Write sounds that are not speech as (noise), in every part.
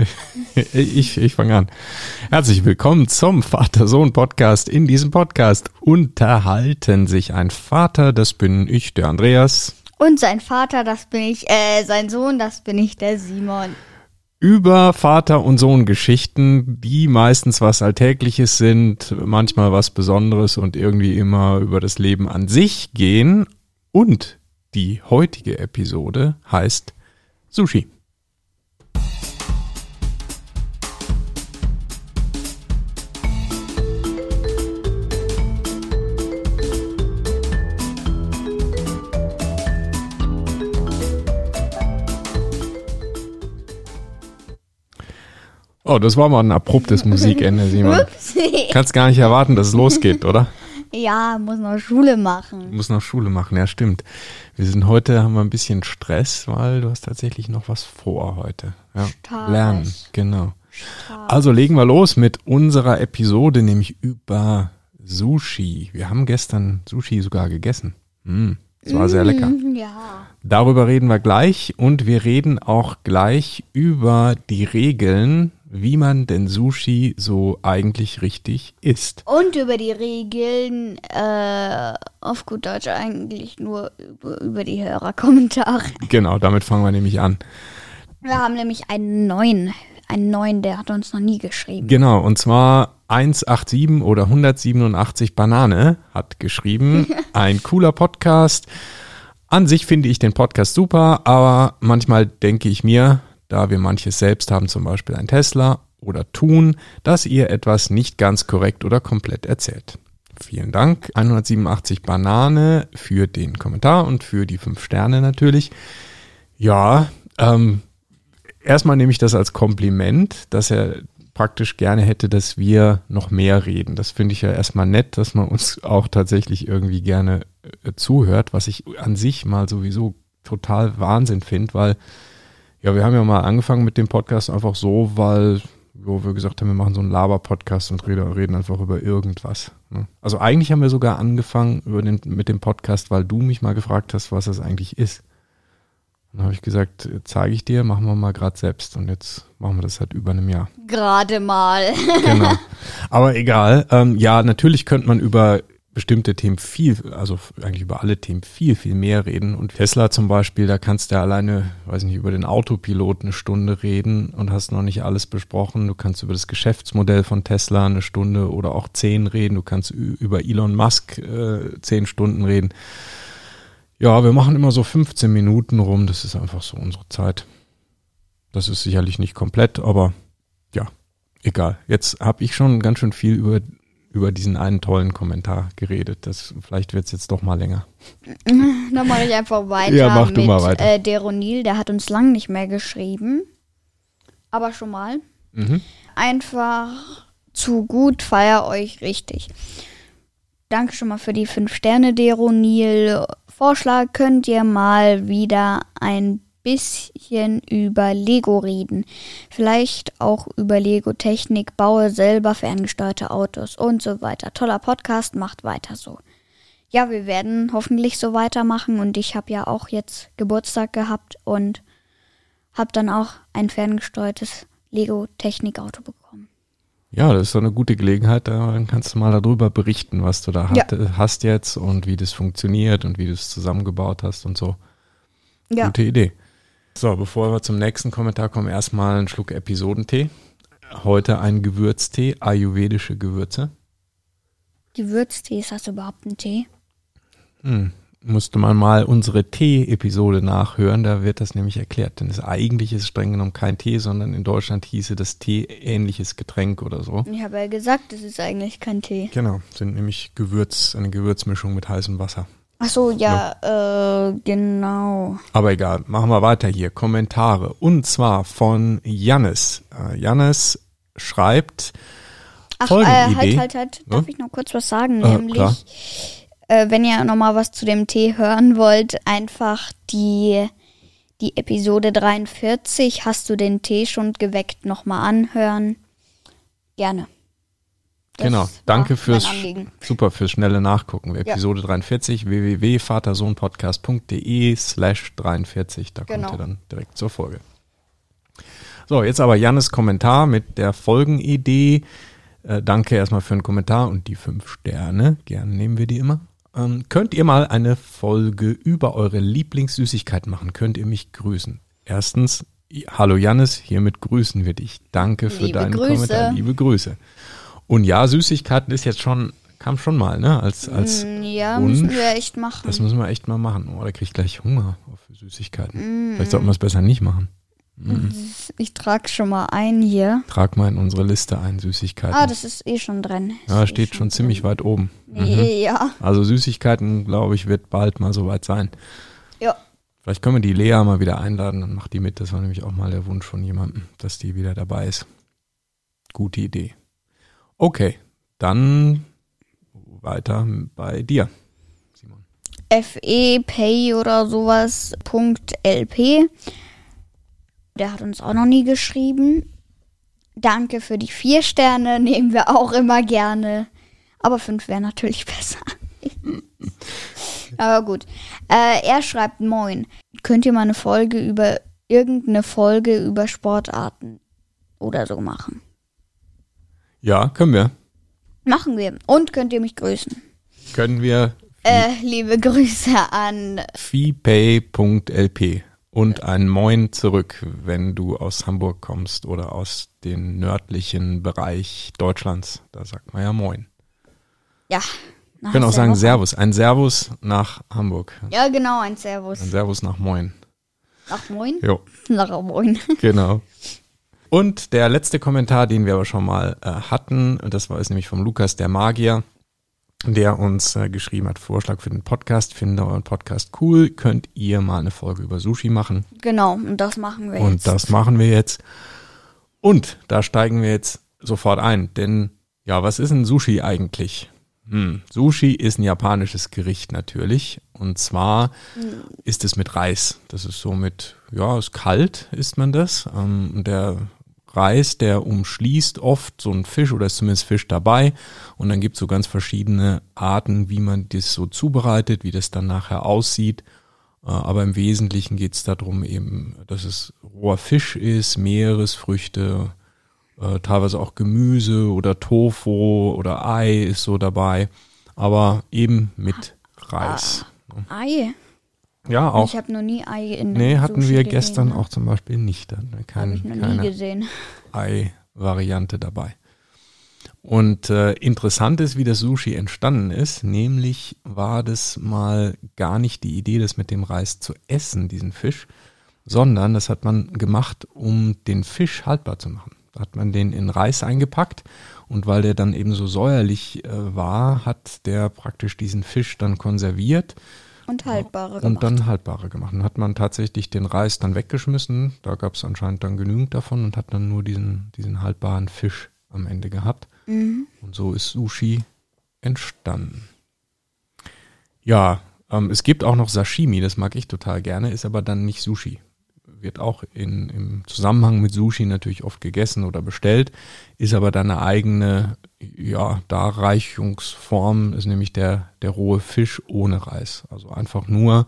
(laughs) ich ich fange an. Herzlich willkommen zum Vater-Sohn-Podcast. In diesem Podcast unterhalten sich ein Vater, das bin ich, der Andreas. Und sein Vater, das bin ich, äh, sein Sohn, das bin ich, der Simon. Über Vater- und Sohn-Geschichten, die meistens was Alltägliches sind, manchmal was Besonderes und irgendwie immer über das Leben an sich gehen. Und die heutige Episode heißt Sushi. Oh, das war mal ein abruptes (laughs) Musikende, Simon. Upsi. Kannst gar nicht erwarten, dass es losgeht, oder? Ja, muss noch Schule machen. Du musst noch Schule machen, ja stimmt. Wir sind heute, haben wir ein bisschen Stress, weil du hast tatsächlich noch was vor heute. Ja, lernen, genau. Also legen wir los mit unserer Episode, nämlich über Sushi. Wir haben gestern Sushi sogar gegessen. Mm, es war sehr lecker. Mm, Ja. Darüber reden wir gleich und wir reden auch gleich über die Regeln, wie man denn Sushi so eigentlich richtig isst. Und über die Regeln, äh, auf gut Deutsch eigentlich nur über, die Hörerkommentare. Genau, damit fangen wir nämlich an. Wir haben nämlich einen neuen, einen neuen, der hat uns noch nie geschrieben. Genau, und zwar 187 oder 187 Banane hat geschrieben. (laughs) Ein cooler Podcast. An sich finde ich den Podcast super, aber manchmal denke ich mir, da wir manches selbst haben, zum Beispiel ein Tesla oder tun, dass ihr etwas nicht ganz korrekt oder komplett erzählt. Vielen Dank, 187 Banane für den Kommentar und für die fünf Sterne natürlich. Ja, ähm, erstmal nehme ich das als Kompliment, dass er praktisch gerne hätte, dass wir noch mehr reden. Das finde ich ja erstmal nett, dass man uns auch tatsächlich irgendwie gerne äh, zuhört, was ich an sich mal sowieso total Wahnsinn finde, weil ja, wir haben ja mal angefangen mit dem Podcast einfach so, weil wo wir gesagt haben, wir machen so einen Laber-Podcast und reden, einfach über irgendwas. Ne? Also eigentlich haben wir sogar angefangen den, mit dem Podcast, weil du mich mal gefragt hast, was das eigentlich ist. Dann habe ich gesagt, zeige ich dir, machen wir mal gerade selbst. Und jetzt machen wir das seit über einem Jahr. Gerade mal. Genau. (laughs) Aber egal. Ähm, ja, natürlich könnte man über bestimmte Themen viel, also eigentlich über alle Themen viel, viel mehr reden. Und Tesla zum Beispiel, da kannst du ja alleine, weiß nicht, über den Autopilot eine Stunde reden und hast noch nicht alles besprochen. Du kannst über das Geschäftsmodell von Tesla eine Stunde oder auch zehn reden. Du kannst über Elon Musk äh, zehn Stunden reden. Ja, wir machen immer so 15 Minuten rum. Das ist einfach so unsere Zeit. Das ist sicherlich nicht komplett, aber ja, egal. Jetzt habe ich schon ganz schön viel über, über diesen einen tollen Kommentar geredet. Das, vielleicht wird es jetzt doch mal länger. (laughs) Dann mache ich einfach weiter Ja, mach du mit mal weiter. Äh, Deronil. Der hat uns lang nicht mehr geschrieben. Aber schon mal. Mhm. Einfach zu gut, feier euch richtig. Danke schon mal für die 5 Sterne, Deronil. Vorschlag könnt ihr mal wieder ein bisschen über Lego reden. Vielleicht auch über Lego-Technik, baue selber ferngesteuerte Autos und so weiter. Toller Podcast, macht weiter so. Ja, wir werden hoffentlich so weitermachen und ich habe ja auch jetzt Geburtstag gehabt und habe dann auch ein ferngesteuertes Lego-Technik-Auto bekommen. Ja, das ist so eine gute Gelegenheit. da- Dann kannst du mal darüber berichten, was du da Ja. hast jetzt und wie das funktioniert und wie du es zusammengebaut hast und so. Ja, Gute Idee. So, bevor wir zum nächsten Kommentar kommen, erstmal einen Schluck Episodentee. Heute ein Gewürztee, ayurvedische Gewürze. Gewürztee, ist das überhaupt ein Tee? Hm. Musste man mal unsere Tee-Episode nachhören, da wird das nämlich erklärt. Denn das eigentlich ist streng genommen kein Tee, sondern in Deutschland hieße das Tee-ähnliches Getränk oder so. Ich habe ja gesagt, es ist eigentlich kein Tee. Genau, sind nämlich Gewürz, eine Gewürzmischung mit heißem Wasser. Ach so, ja, äh, genau. Aber egal, machen wir weiter hier. Kommentare. Und zwar von Jannis. Äh, Jannis schreibt Ach, äh, folgende halt, Idee. halt, halt. Darf Ja? ich noch kurz was sagen? Äh, Nämlich, klar. äh, wenn ihr nochmal was zu dem Tee hören wollt, einfach die, die Episode 43, hast du den Tee schon geweckt, nochmal anhören. Gerne. Das Genau, danke fürs super fürs schnelle Nachgucken. Ja. Episode 43 www.vatersohnpodcast.de slash 43. Da Genau. kommt ihr dann direkt zur Folge. So, jetzt aber Jannes Kommentar mit der Folgenidee. Äh, danke erstmal für den Kommentar und die fünf Sterne. Gerne nehmen wir die immer. Ähm, könnt ihr mal eine Folge über eure Lieblingssüßigkeit machen? Könnt ihr mich grüßen? Erstens, hallo Jannis, hiermit grüßen wir dich. Danke für Liebe deinen Grüße. Kommentar. Liebe Grüße. Und ja, Süßigkeiten ist jetzt schon, kam schon mal, ne? Als, als Mm, ja, Wunsch. müssen wir echt machen. Das müssen wir echt mal machen. Oh, da krieg ich gleich Hunger auf Süßigkeiten. Mm. Vielleicht sollten wir es besser nicht machen. Ich trage schon mal ein hier. Trag mal in unsere Liste ein, Süßigkeiten. Ah, das ist eh schon drin. ja, Ist eh steht schon ziemlich weit oben. Nee, Ja. Also Süßigkeiten, glaube ich, wird bald mal soweit sein. Ja. Vielleicht können wir die Lea mal wieder einladen, dann macht die mit. Das war nämlich auch mal der Wunsch von jemandem, dass die wieder dabei ist. Gute Idee. Okay, dann weiter bei dir, Simon. FE Pay oder sowas. LP. Der hat uns auch noch nie geschrieben. Danke für die vier Sterne, (laughs) nehmen wir auch immer gerne. Aber fünf wäre natürlich (laughs) besser. Aber gut. Äh, er schreibt Moin. Könnt ihr mal eine Folge über irgendeine Folge über Sportarten oder so machen? Ja, können wir. Machen wir. Und könnt ihr mich grüßen? Können wir Äh, liebe Grüße an feepay.lp und ein Moin zurück, wenn du aus Hamburg kommst oder aus dem nördlichen Bereich Deutschlands. Da sagt man ja Moin. ja. Wir können auch sagen Servus. Ein Servus nach Hamburg. Ja, genau, ein Servus. Ein Servus nach Moin. Nach Moin? Jo, Nach Moin. genau. (laughs) Und der letzte Kommentar, den wir aber schon mal äh, hatten, und das war ist nämlich vom Lukas der Magier, der uns äh, geschrieben hat, Vorschlag für den Podcast, finde euren Podcast cool, könnt ihr mal eine Folge über Sushi machen. Genau, und das machen wir Und jetzt. das machen wir jetzt. Und da steigen wir jetzt sofort ein, denn ja, was ist ein Sushi eigentlich? Hm, Sushi ist ein japanisches Gericht natürlich. Und zwar ist es mit Reis. Das ist so mit, ja, ist kalt, isst man das. Ähm, und der Reis, der umschließt oft so einen Fisch oder ist zumindest Fisch dabei. Und dann gibt es so ganz verschiedene Arten, wie man das so zubereitet, wie das dann nachher aussieht. Äh, Aber im Wesentlichen geht es darum eben, dass es roher Fisch ist, Meeresfrüchte, äh, teilweise auch Gemüse oder Tofu oder Ei ist so dabei, aber eben mit Reis. Ei. Ja, auch. Ich habe noch nie Ei in Nee, hatten Sushi wir gesehen, gestern ne? auch zum Beispiel nicht. Wir Hab ich noch nie keine gesehen. Ei-Variante dabei. Und äh, interessant ist, wie das Sushi entstanden ist. Nämlich war das mal gar nicht die Idee, das mit dem Reis zu essen, diesen Fisch, sondern das hat man gemacht, um den Fisch haltbar zu machen. Da hat man den in Reis eingepackt und weil der dann eben so säuerlich äh, war, hat der praktisch diesen Fisch dann konserviert Und haltbare und gemacht. dann haltbare gemacht. Dann hat man tatsächlich den Reis dann weggeschmissen. Da gab es anscheinend dann genügend davon und hat dann nur diesen, diesen haltbaren Fisch am Ende gehabt. Mhm. Und so ist Sushi entstanden. Ja, ähm, es gibt auch noch Sashimi, das mag ich total gerne, ist aber dann nicht Sushi. Wird auch in, im Zusammenhang mit Sushi natürlich oft gegessen oder bestellt, ist aber dann eine eigene ja, Darreichungsform, ist nämlich der, der rohe Fisch ohne Reis. Also einfach nur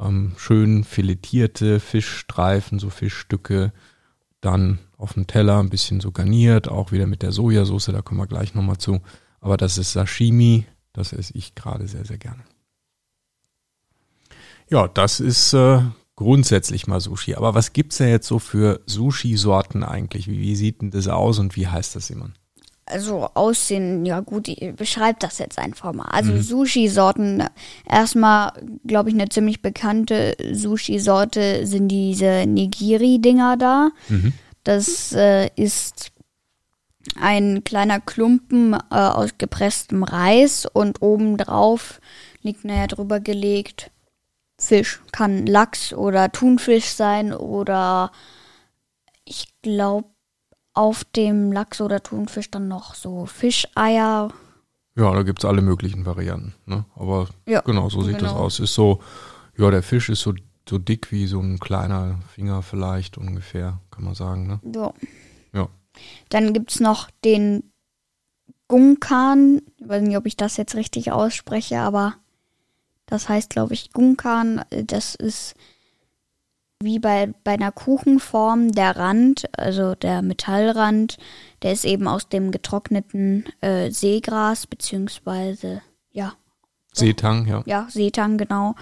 ähm, schön filetierte Fischstreifen, so Fischstücke, dann auf dem Teller ein bisschen so garniert, auch wieder mit der Sojasauce, da kommen wir gleich nochmal zu. Aber das ist Sashimi, das esse ich gerade sehr, sehr gerne. Ja, das ist äh, grundsätzlich mal Sushi. Aber was gibt's denn jetzt so für Sushi-Sorten eigentlich? Wie, wie sieht denn das aus und wie heißt das immer? Also Aussehen, ja gut, ich beschreib das jetzt einfach mal. Also Mhm. Sushi-Sorten, erstmal, glaube ich, eine ziemlich bekannte Sushi-Sorte sind diese Nigiri-Dinger da. Mhm. Das äh, ist ein kleiner Klumpen äh, aus gepresstem Reis und obendrauf liegt, naja, drüber gelegt Fisch. Kann Lachs oder Thunfisch sein oder ich glaube auf dem Lachs oder Thunfisch dann noch so Fischeier. Ja, da gibt's alle möglichen Varianten. Ne? Aber Ja, genau, so sieht das genau. aus. Ist so, ja, der Fisch ist so, so dick wie so ein kleiner Finger vielleicht ungefähr, kann man sagen. Ne? Ja. Ja. Dann gibt's noch den Gunkan. Ich weiß nicht, ob ich das jetzt richtig ausspreche, aber das heißt, glaube ich, Gunkan. Das ist wie bei, bei einer Kuchenform der Rand, also der Metallrand, der ist eben aus dem getrockneten äh, Seegras, beziehungsweise, ja. Seetang, ja. Ja, Seetang, genau.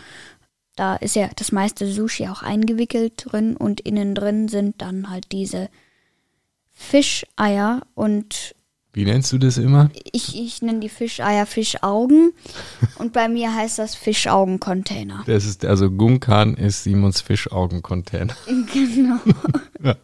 Da ist ja das meiste Sushi auch eingewickelt drin und innen drin sind dann halt diese Fischeier und wie nennst du das immer? Ich, ich nenne die Fischeier Fischaugen (laughs) und bei mir heißt das Fischaugen-Container. Das ist, also Gunkan ist Simons Fischaugen-Container. (laughs) Genau. (laughs) ja.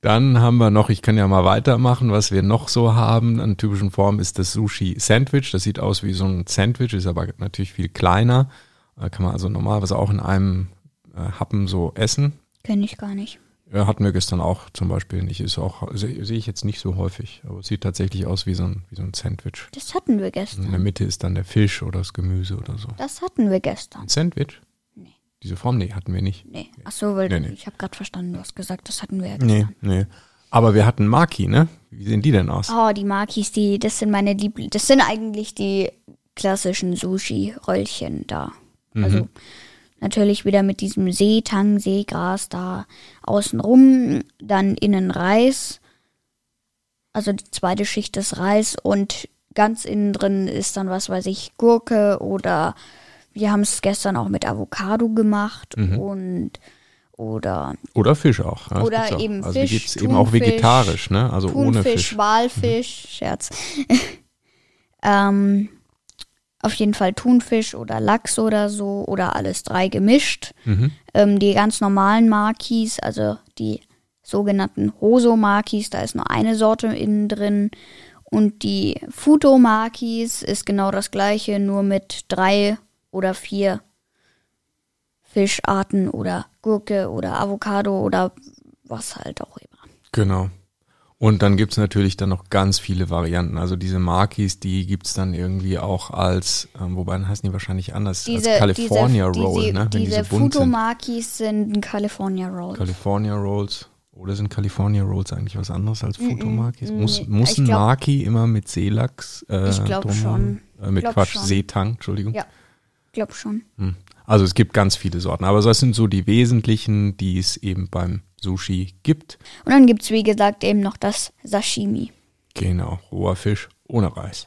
Dann haben wir noch, ich kann ja mal weitermachen, was wir noch so haben an typischen Formen ist das Sushi Sandwich. Das sieht aus wie so ein Sandwich, ist aber natürlich viel kleiner. Da kann man also normalerweise auch in einem äh, Happen so essen. Kenne ich gar nicht. Ja, hatten wir gestern auch zum Beispiel nicht. Ist auch, sehe seh ich jetzt nicht so häufig, aber es sieht tatsächlich aus wie so, ein, wie so ein Sandwich. Das hatten wir gestern. In der Mitte ist dann der Fisch oder das Gemüse oder so. Das hatten wir gestern. Ein Sandwich? Nee. Diese Form, nee, hatten wir nicht. Nee. Ach so, weil Nee, nee. ich habe gerade verstanden, du hast gesagt, das hatten wir ja Nee, gestern. nee. Aber wir hatten Maki, ne? Wie sehen die denn aus? Oh, die Makis, die, das sind meine Liebling. Das sind eigentlich die klassischen Sushi-Röllchen da. Mhm. Natürlich wieder mit diesem Seetang, Seegras da außenrum, dann innen Reis. Also die zweite Schicht ist Reis und ganz innen drin ist dann, was weiß ich, Gurke oder wir haben es gestern auch mit Avocado gemacht Mhm. und oder Oder Fisch auch. Ja, Oder auch. eben Also Fisch, gibt's eben auch vegetarisch, ne? Also ohne Thunfisch, Fisch. Mhm. Walfisch, Scherz. (laughs) ähm, auf jeden Fall Thunfisch oder Lachs oder so oder alles drei gemischt. Mhm. Ähm, die ganz normalen Makis, also die sogenannten Hoso-Makis, da ist nur eine Sorte innen drin. Und die Futo-Makis ist genau das gleiche, nur mit drei oder vier Fischarten oder Gurke oder Avocado oder was halt auch immer. Genau. Und dann gibt's natürlich dann noch ganz viele Varianten. Also diese Makis, die gibt's dann irgendwie auch als, ähm, wobei dann heißen die wahrscheinlich anders, Diese, als California diese, Roll, diese, ne? Wenn diese die so bunt sind. Futomakis sind California Rolls. California Rolls. Oder sind California Rolls eigentlich was anderes als Futomakis? Mm, Muss, muss ein glaub- Maki immer mit Seelachs? Äh, Ich glaub drumherum? Äh, mit Glaub Quatsch, schon. Seetang, Entschuldigung. Ja. Glaub schon. Hm. Also es gibt ganz viele Sorten, aber das sind so die wesentlichen, die es eben beim Sushi gibt. Und dann gibt's wie gesagt, eben noch das Sashimi. Genau, roher Fisch ohne Reis.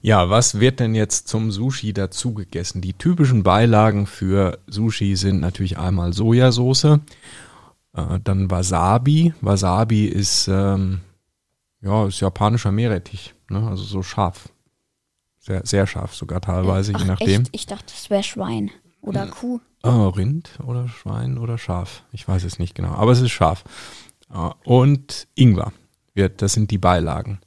Ja, was wird denn jetzt zum Sushi dazu gegessen? Die typischen Beilagen für Sushi sind natürlich einmal Sojasauce, äh, dann Wasabi. Wasabi ist, ähm, ja, ist japanischer Meerrettich, ne? also so scharf. Sehr, sehr scharf sogar teilweise, Ach, je nachdem. Echt? Ich dachte, das wäre Schwein oder Kuh. Oh, Rind oder Schwein oder Schaf. Ich weiß es nicht genau, aber es ist scharf. Äh, Und Ingwer das sind die Beilagen.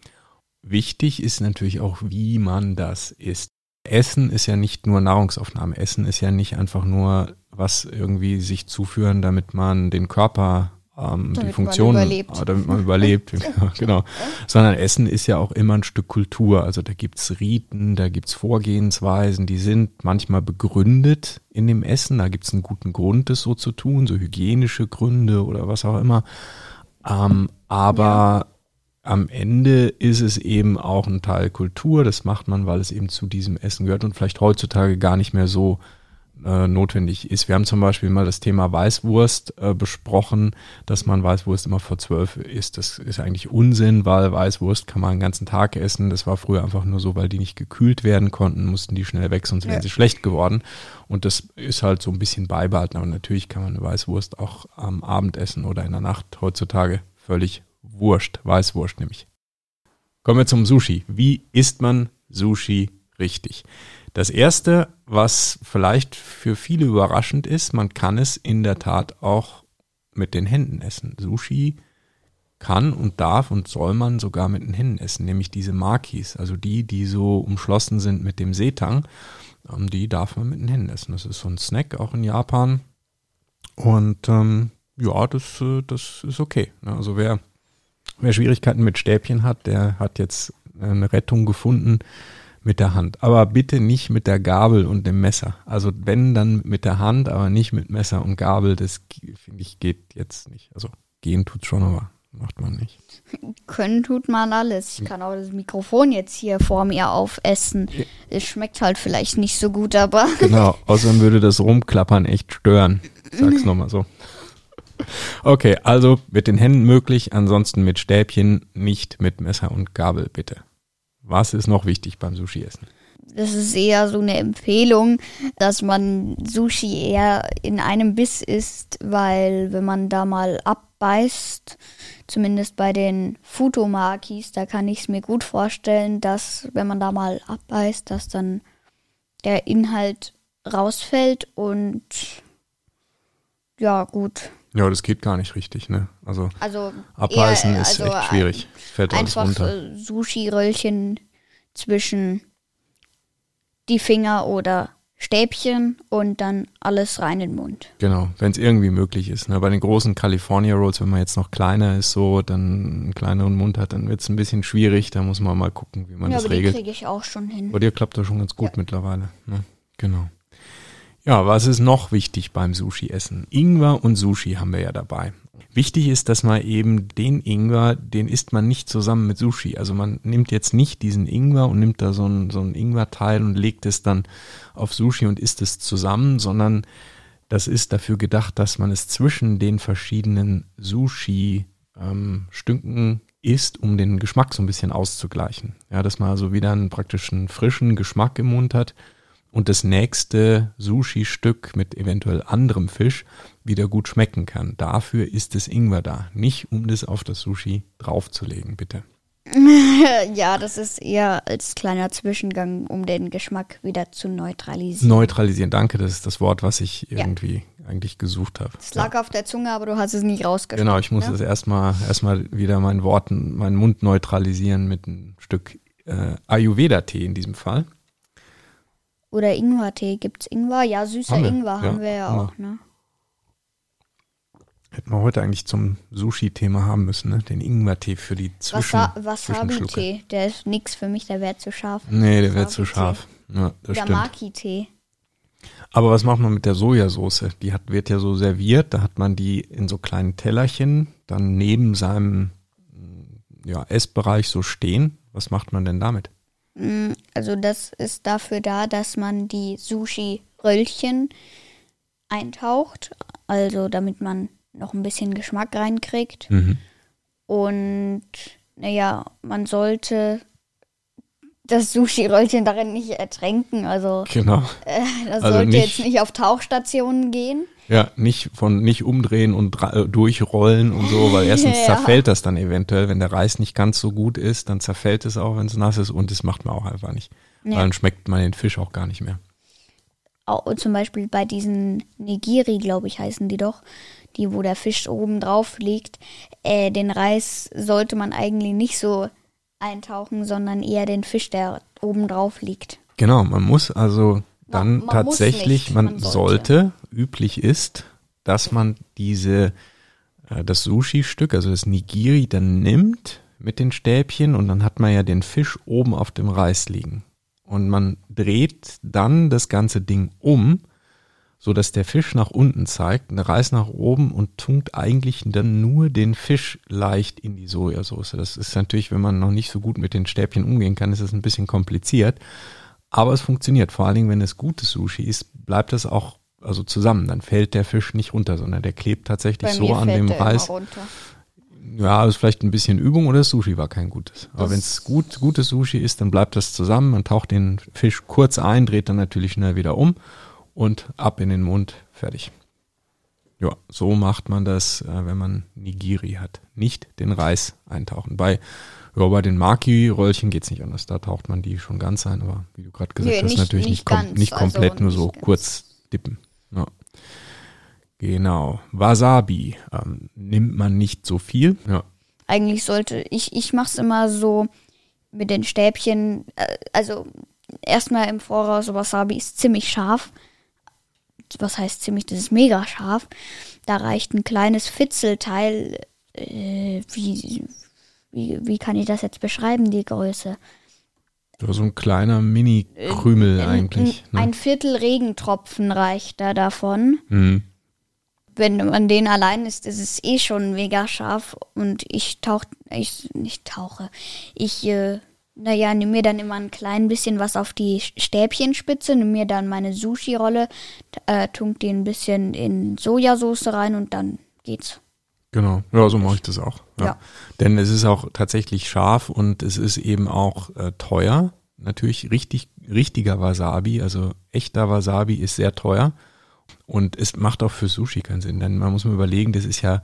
Wichtig ist natürlich auch, wie man das isst. Essen ist ja nicht nur Nahrungsaufnahme. Essen ist ja nicht einfach nur was irgendwie sich zuführen, damit man den Körper, ähm, Damit die man Funktionen, überlebt. damit man überlebt, Ja, (laughs) genau. Sondern Essen ist ja auch immer ein Stück Kultur. Also da gibt's Riten, da gibt's Vorgehensweisen, die sind manchmal begründet in dem Essen. Da gibt's einen guten Grund, das so zu tun, so hygienische Gründe oder was auch immer. Ähm, aber am Ende ist es eben auch ein Teil Kultur. Das macht man, weil es eben zu diesem Essen gehört und vielleicht heutzutage gar nicht mehr so äh, notwendig ist. Wir haben zum Beispiel mal das Thema Weißwurst äh, besprochen, dass man Weißwurst immer vor zwölf isst. Das ist eigentlich Unsinn, weil Weißwurst kann man den ganzen Tag essen. Das war früher einfach nur so, weil die nicht gekühlt werden konnten, mussten die schnell weg, sonst wären Ja. sie schlecht geworden. Und das ist halt so ein bisschen beibehalten. Aber natürlich kann man eine Weißwurst auch am Abend essen oder in der Nacht heutzutage völlig wurscht. Weißwurst nämlich. Kommen wir zum Sushi. Wie isst man Sushi richtig? Das erste, was vielleicht für viele überraschend ist, man kann es in der Tat auch mit den Händen essen. Sushi kann und darf und soll man sogar mit den Händen essen, nämlich diese Makis, also die, die so umschlossen sind mit dem Seetang, ähm, die darf man mit den Händen essen. Das ist so ein Snack auch in Japan und ähm, ja, das, äh, das ist okay. ne? Also wer, wer Schwierigkeiten mit Stäbchen hat, der hat jetzt eine Rettung gefunden mit der Hand. Aber bitte nicht mit der Gabel und dem Messer. Also wenn, dann mit der Hand, aber nicht mit Messer und Gabel. Das finde ich geht jetzt nicht. Also gehen tut's schon, aber macht man nicht. (laughs) Können tut man alles. Ich kann auch das Mikrofon jetzt hier vor mir aufessen. Es schmeckt halt vielleicht nicht so gut, aber (laughs) Genau, außerdem würde das Rumklappern echt stören. Sag's nochmal so. Okay, also mit den Händen möglich, ansonsten mit Stäbchen, nicht mit Messer und Gabel, bitte. Was ist noch wichtig beim Sushi-Essen? das ist eher so eine Empfehlung, dass man Sushi eher in einem Biss isst, weil wenn man da mal abbeißt, zumindest bei den Futomakis, da kann ich es mir gut vorstellen, dass wenn man da mal abbeißt, dass dann der Inhalt rausfällt und ja, gut. Ja, das geht gar nicht richtig, ne? Also Also abbeißen eher, ist also echt schwierig. Fällt alles Einfach runter. Sushi-Röllchen zwischen die Finger oder Stäbchen und dann alles rein in den Mund. Genau, wenn es irgendwie möglich ist. Ne? Bei den großen California Rolls, wenn man jetzt noch kleiner ist, so, dann einen kleineren Mund hat, dann wird es ein bisschen schwierig. Da muss man mal gucken, wie man ja, das aber regelt. kriege ich auch schon hin. Bei dir klappt das schon ganz gut mittlerweile. Ne? Genau. Ja, was ist noch wichtig beim Sushi-Essen? Ingwer und Sushi haben wir ja dabei. Wichtig ist, dass man eben den Ingwer, den isst man nicht zusammen mit Sushi. Also man nimmt jetzt nicht diesen Ingwer und nimmt da so ein, so ein Ingwerteil und legt es dann auf Sushi und isst es zusammen, sondern das ist dafür gedacht, dass man es zwischen den verschiedenen Sushi-Stücken isst, um den Geschmack so ein bisschen auszugleichen. Ja, dass man also wieder einen praktischen frischen Geschmack im Mund hat und das nächste Sushi-Stück mit eventuell anderem Fisch wieder gut schmecken kann. Dafür ist das Ingwer da, nicht um das auf das Sushi draufzulegen, bitte. (laughs) ja, das ist eher als kleiner Zwischengang, um den Geschmack wieder zu neutralisieren. Neutralisieren, danke, das ist das Wort, was ich irgendwie eigentlich gesucht habe. Es lag auf der Zunge, aber du hast es nicht rausgeschmeckt. Genau, ich muss ne? das erstmal erstmal wieder meinen Worten, meinen Mund neutralisieren mit einem Stück äh, Ayurveda-Tee in diesem Fall. Oder Ingwertee. Gibt's Ingwer? Ja, süßer Haben Ingwer ja, haben wir ja auch, ne? Hätten wir heute eigentlich zum Sushi-Thema haben müssen, ne? Den Ingwer-Tee für die Zwischen. Wasabi-Tee, der ist nix für mich, der wäre zu scharf. Nee, der wäre zu scharf. Ja, das Oder. Maki-Tee. Aber was macht man mit der Sojasauce? Die hat, wird ja so serviert, da hat man die in so kleinen Tellerchen dann neben seinem ja, Essbereich so stehen. Was macht man denn damit? Mm, Also das ist dafür da, dass man die Sushi-Röllchen eintaucht, also damit man noch ein bisschen Geschmack reinkriegt. Mhm. Und naja, man sollte das Sushi-Röllchen darin nicht ertränken. Also Genau. äh, das Also sollte nicht- jetzt nicht auf Tauchstationen gehen. Ja, nicht von nicht umdrehen und äh, durchrollen und so, weil erstens (laughs) Ja. zerfällt das dann eventuell, wenn der Reis nicht ganz so gut ist, dann zerfällt es auch, wenn es nass ist und das macht man auch einfach nicht. Ja. Weil dann schmeckt man den Fisch auch gar nicht mehr. Auch zum Beispiel bei diesen Nigiri, glaube ich, heißen die doch, die, wo der Fisch oben drauf liegt. Äh, den Reis sollte man eigentlich nicht so eintauchen, sondern eher den Fisch, der oben drauf liegt. Genau, man muss also dann Man- man tatsächlich, nicht, man, man sollte. sollte. üblich ist, dass man diese, äh, das Sushi-Stück, also das Nigiri, dann nimmt mit den Stäbchen und dann hat man ja den Fisch oben auf dem Reis liegen. Und man dreht dann das ganze Ding um, so dass der Fisch nach unten zeigt, der Reis nach oben und tunkt eigentlich dann nur den Fisch leicht in die Sojasauce. Das ist natürlich, wenn man noch nicht so gut mit den Stäbchen umgehen kann, ist es ein bisschen kompliziert. Aber es funktioniert. Vor allen Dingen, wenn es gutes Sushi ist, bleibt es auch also zusammen. Dann fällt der Fisch nicht runter, sondern der klebt tatsächlich Bei so an dem Reis. Ja, ist vielleicht ein bisschen Übung oder das Sushi war kein gutes. Aber Das- wenn es gut, gutes Sushi ist, dann bleibt das zusammen. Man taucht den Fisch kurz ein, dreht dann natürlich schnell wieder um und ab in den Mund, fertig. Ja, so macht man das, äh, wenn man Nigiri hat. Nicht den Reis eintauchen. Bei, ja, bei den Maki-Röllchen geht's nicht anders. Da taucht man die schon ganz ein, aber wie du gerade gesagt Nee, hast, nicht- natürlich nicht, nicht kom ganz, nicht komplett, also nur so nicht ganz. kurz dippen. Ja. Genau. Wasabi ähm, nimmt man nicht so viel. Ja. Eigentlich sollte, ich, ich mache es immer so mit den Stäbchen, äh, also erstmal im Voraus, Wasabi ist ziemlich scharf. Was heißt ziemlich, das ist mega scharf. Da reicht ein kleines Fitzelteil, äh, wie, wie, wie kann ich das jetzt beschreiben, die Größe? So ein kleiner Mini-Krümel eigentlich. Ein, Ne? ein Viertel Regentropfen reicht da davon. Mhm. wenn man den allein isst, ist es eh schon mega scharf und ich tauche, ich nicht tauche, ich, äh, naja, nehme mir dann immer ein klein bisschen was auf die Stäbchenspitze, nehme mir dann meine Sushi-Rolle, äh, tunk die ein bisschen in Sojasauce rein und dann geht's. Genau, ja, so mache ich das auch. Ja. Ja. Denn es ist auch tatsächlich scharf und es ist eben auch äh, teuer. Natürlich richtig, richtiger Wasabi, also echter Wasabi ist sehr teuer. Und es macht auch für Sushi keinen Sinn, denn man muss mal überlegen, das ist ja,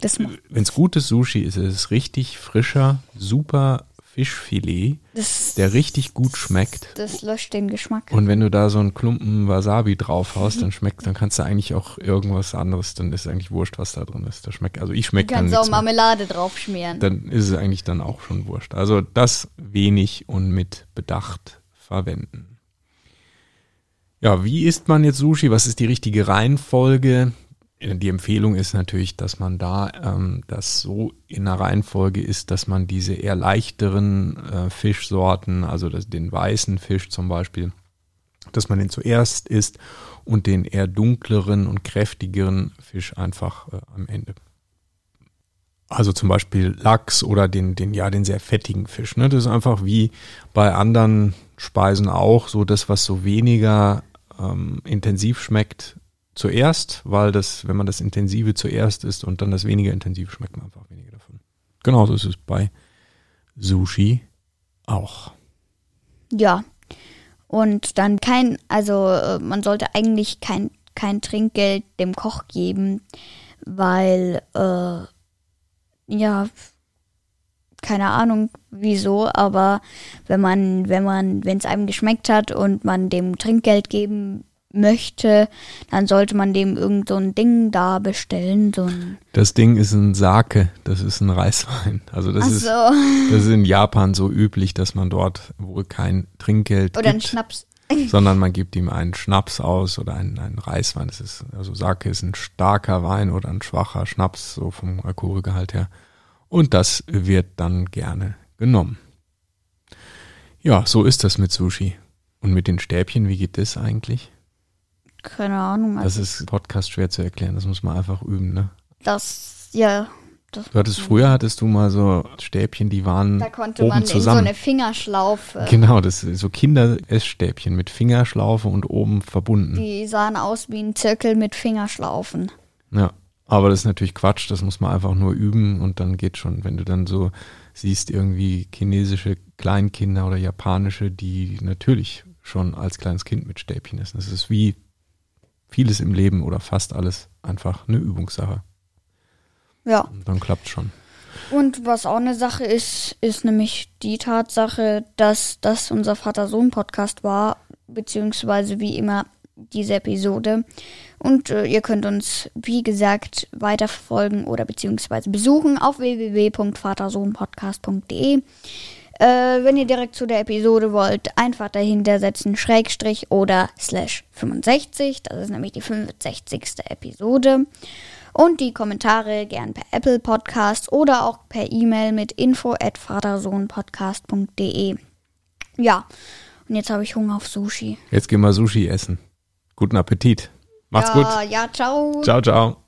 wenn es gutes Sushi ist, ist es richtig frischer, super Fischfilet, das, der richtig gut schmeckt. das löscht den Geschmack. Und wenn du da so einen Klumpen Wasabi draufhaust, dann schmeckt, dann kannst du eigentlich auch irgendwas anderes, dann ist eigentlich wurscht, was da drin ist. Das schmeckt, also ich Du schmecke dann kannst auch nichts mehr. Marmelade draufschmieren. Dann ist es eigentlich dann auch schon wurscht. Also das wenig und mit Bedacht verwenden. Ja, wie isst man jetzt Sushi? Was ist die richtige Reihenfolge? Die Empfehlung ist natürlich, dass man da ähm, das so in der Reihenfolge ist, dass man diese eher leichteren äh, Fischsorten, also das, den weißen Fisch zum Beispiel, dass man den zuerst isst und den eher dunkleren und kräftigeren Fisch einfach äh, am Ende. Also zum Beispiel Lachs oder den, den, ja, den sehr fettigen Fisch. Ne? Das ist einfach wie bei anderen Speisen auch so das, was so weniger ähm, intensiv schmeckt, zuerst, weil das, wenn man das Intensive zuerst isst und dann das weniger intensiv, schmeckt man einfach weniger davon. Genauso ist es bei Sushi auch. Ja. Und dann kein, also äh, man sollte eigentlich kein, kein Trinkgeld dem Koch geben, weil, äh, ja, keine Ahnung wieso, aber wenn man, wenn man, wenn es einem geschmeckt hat und man dem Trinkgeld geben möchte, dann sollte man dem irgend so ein Ding da bestellen, so ein, Das Ding ist ein Sake, das ist ein Reiswein. Also das ach ist so, das ist in Japan so üblich, dass man dort wohl kein Trinkgeld oder gibt, Schnaps. (laughs) sondern man gibt ihm einen Schnaps aus oder einen, einen Reiswein. Das ist also Sake ist ein starker Wein oder ein schwacher Schnaps so vom Alkoholgehalt her. Und das wird dann gerne genommen. Ja, so ist das mit Sushi. Und mit den Stäbchen, wie geht das eigentlich? Keine Ahnung, Das also ist Podcast schwer zu erklären, das muss man einfach üben, ne? das, ja, das, Du hattest früher hattest du mal so Stäbchen, die waren da konnte oben man in so zusammen. eine Fingerschlaufe Genau, das so Kinder-Essstäbchen mit Fingerschlaufe und oben verbunden. Die sahen aus wie ein Zirkel mit Fingerschlaufen. Ja, aber das ist natürlich Quatsch, das muss man einfach nur üben und dann geht schon. Wenn du dann so siehst, irgendwie chinesische Kleinkinder oder japanische, die natürlich schon als kleines Kind mit Stäbchen essen. Das ist wie vieles im Leben oder fast alles einfach eine Übungssache. Ja. Und dann klappt schon. Und was auch eine Sache ist, ist nämlich die Tatsache, dass das unser Vater-Sohn-Podcast war, beziehungsweise wie immer diese Episode. Und äh, ihr könnt uns, wie gesagt, weiterverfolgen oder beziehungsweise besuchen auf www.vatersohnpodcast.de. Äh, wenn ihr direkt zu der Episode wollt, einfach dahinter setzen Schrägstrich oder Slash 65. Das ist nämlich die 65. Episode. Und die Kommentare gern per Apple Podcast oder auch per E-Mail mit info at vatersohnpodcast.de. Ja, und jetzt habe ich Hunger auf Sushi. Jetzt gehen wir Sushi essen. Guten Appetit. Macht's ja, gut. Ja, ciao. Ciao, ciao.